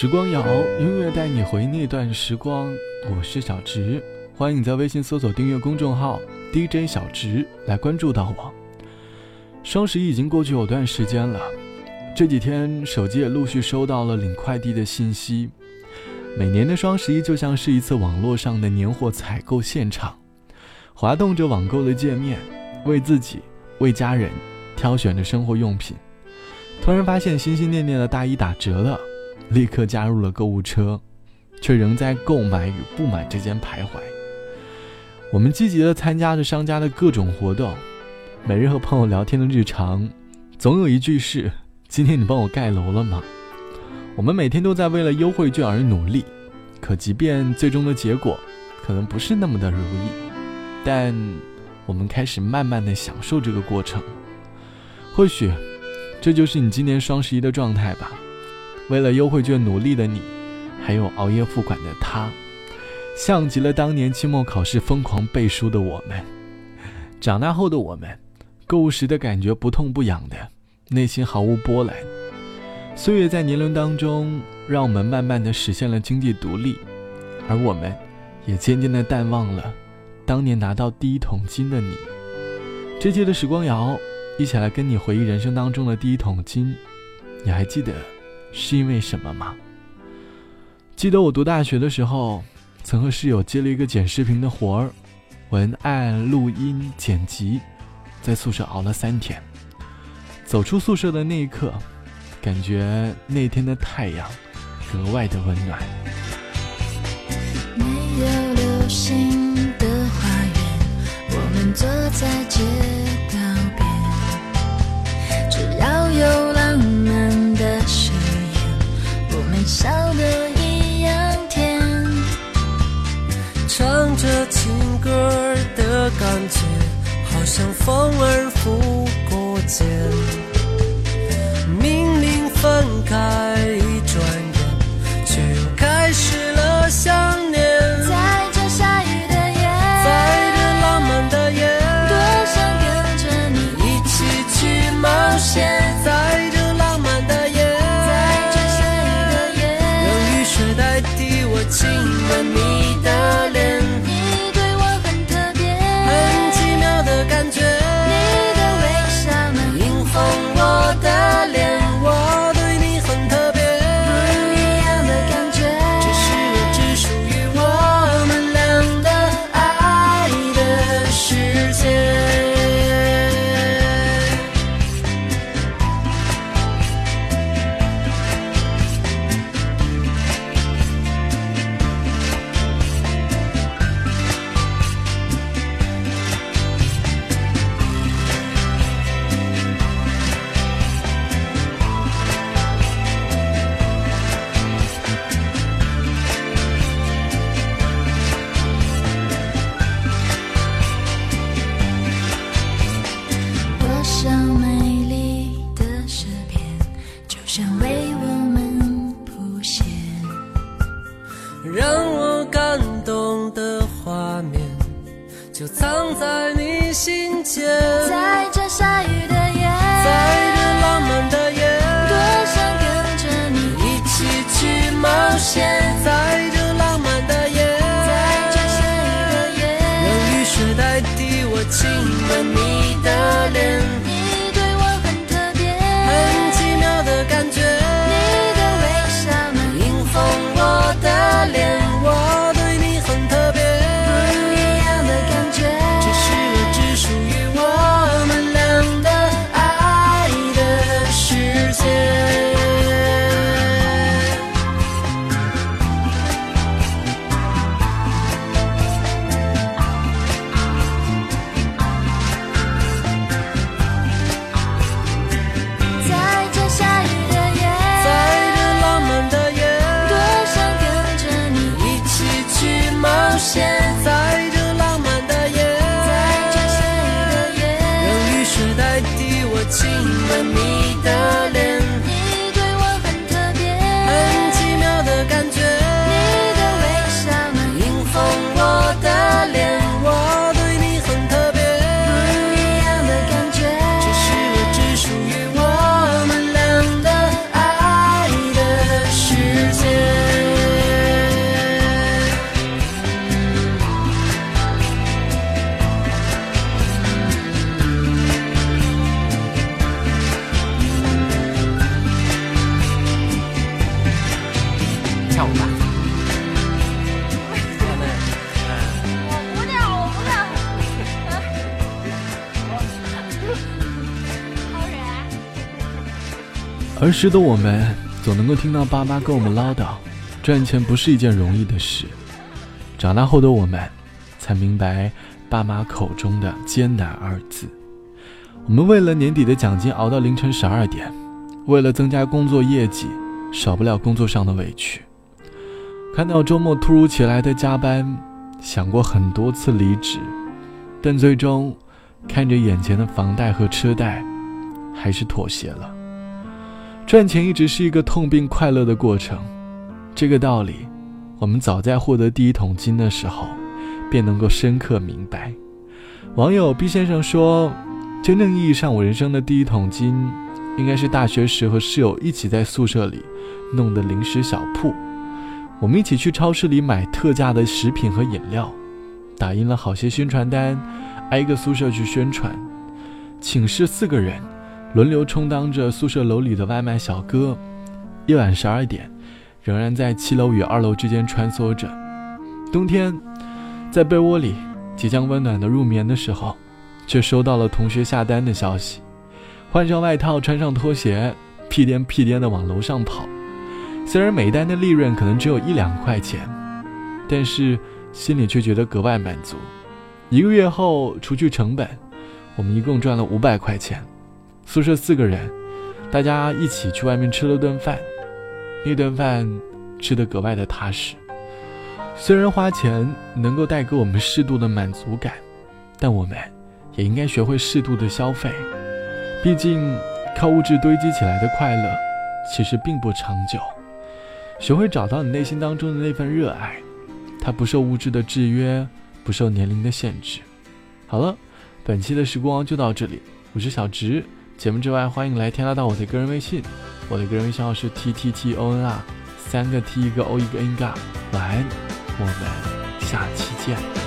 时光谣，音乐带你回那段时光。我是小直，欢迎你在微信搜索订阅公众号 DJ 小直来关注到我。双十一已经过去有段时间了，这几天手机也陆续收到了领快递的信息。每年的双十一就像是一次网络上的年货采购现场，滑动着网购的界面，为自己、为家人挑选着生活用品。突然发现心心念念的大衣打折了。立刻加入了购物车，却仍在购买与不买之间徘徊。我们积极地参加着商家的各种活动，每日和朋友聊天的日常，总有一句是：“今天你帮我盖楼了吗？”我们每天都在为了优惠券而努力，可即便最终的结果可能不是那么的如意，但我们开始慢慢的享受这个过程。或许，这就是你今年双十一的状态吧。为了优惠券努力的你，还有熬夜付款的他，像极了当年期末考试疯狂背书的我们。长大后的我们，购物时的感觉不痛不痒的，内心毫无波澜。岁月在年轮当中，让我们慢慢的实现了经济独立，而我们，也渐渐的淡忘了当年拿到第一桶金的你。这期的时光谣，一起来跟你回忆人生当中的第一桶金，你还记得？是因为什么吗？记得我读大学的时候，曾和室友接了一个剪视频的活儿，文案、录音、剪辑，在宿舍熬了三天。走出宿舍的那一刻，感觉那天的太阳格外的温暖。儿时的我们总能够听到爸妈跟我们唠叨，赚钱不是一件容易的事。长大后的我们，才明白爸妈口中的艰难二字。我们为了年底的奖金熬到凌晨十二点，为了增加工作业绩，少不了工作上的委屈。看到周末突如其来的加班，想过很多次离职，但最终看着眼前的房贷和车贷，还是妥协了。赚钱一直是一个痛并快乐的过程，这个道理，我们早在获得第一桶金的时候，便能够深刻明白。网友 B 先生说：“真正意义上，我人生的第一桶金，应该是大学时和室友一起在宿舍里弄的零食小铺。我们一起去超市里买特价的食品和饮料，打印了好些宣传单，挨个宿舍去宣传。寝室四个人。”轮流充当着宿舍楼里的外卖小哥，夜晚十二点，仍然在七楼与二楼之间穿梭着。冬天，在被窝里即将温暖的入眠的时候，却收到了同学下单的消息，换上外套，穿上拖鞋，屁颠屁颠的往楼上跑。虽然每单的利润可能只有一两块钱，但是心里却觉得格外满足。一个月后，除去成本，我们一共赚了五百块钱。宿舍四个人，大家一起去外面吃了顿饭，那顿饭吃得格外的踏实。虽然花钱能够带给我们适度的满足感，但我们也应该学会适度的消费。毕竟，靠物质堆积起来的快乐，其实并不长久。学会找到你内心当中的那份热爱，它不受物质的制约，不受年龄的限制。好了，本期的时光就到这里，我是小直。节目之外，欢迎来添加到我的个人微信，我的个人微信号是 t t t o n r，三个 t 一个 o 一个 n 嘎。晚安，我们下期见。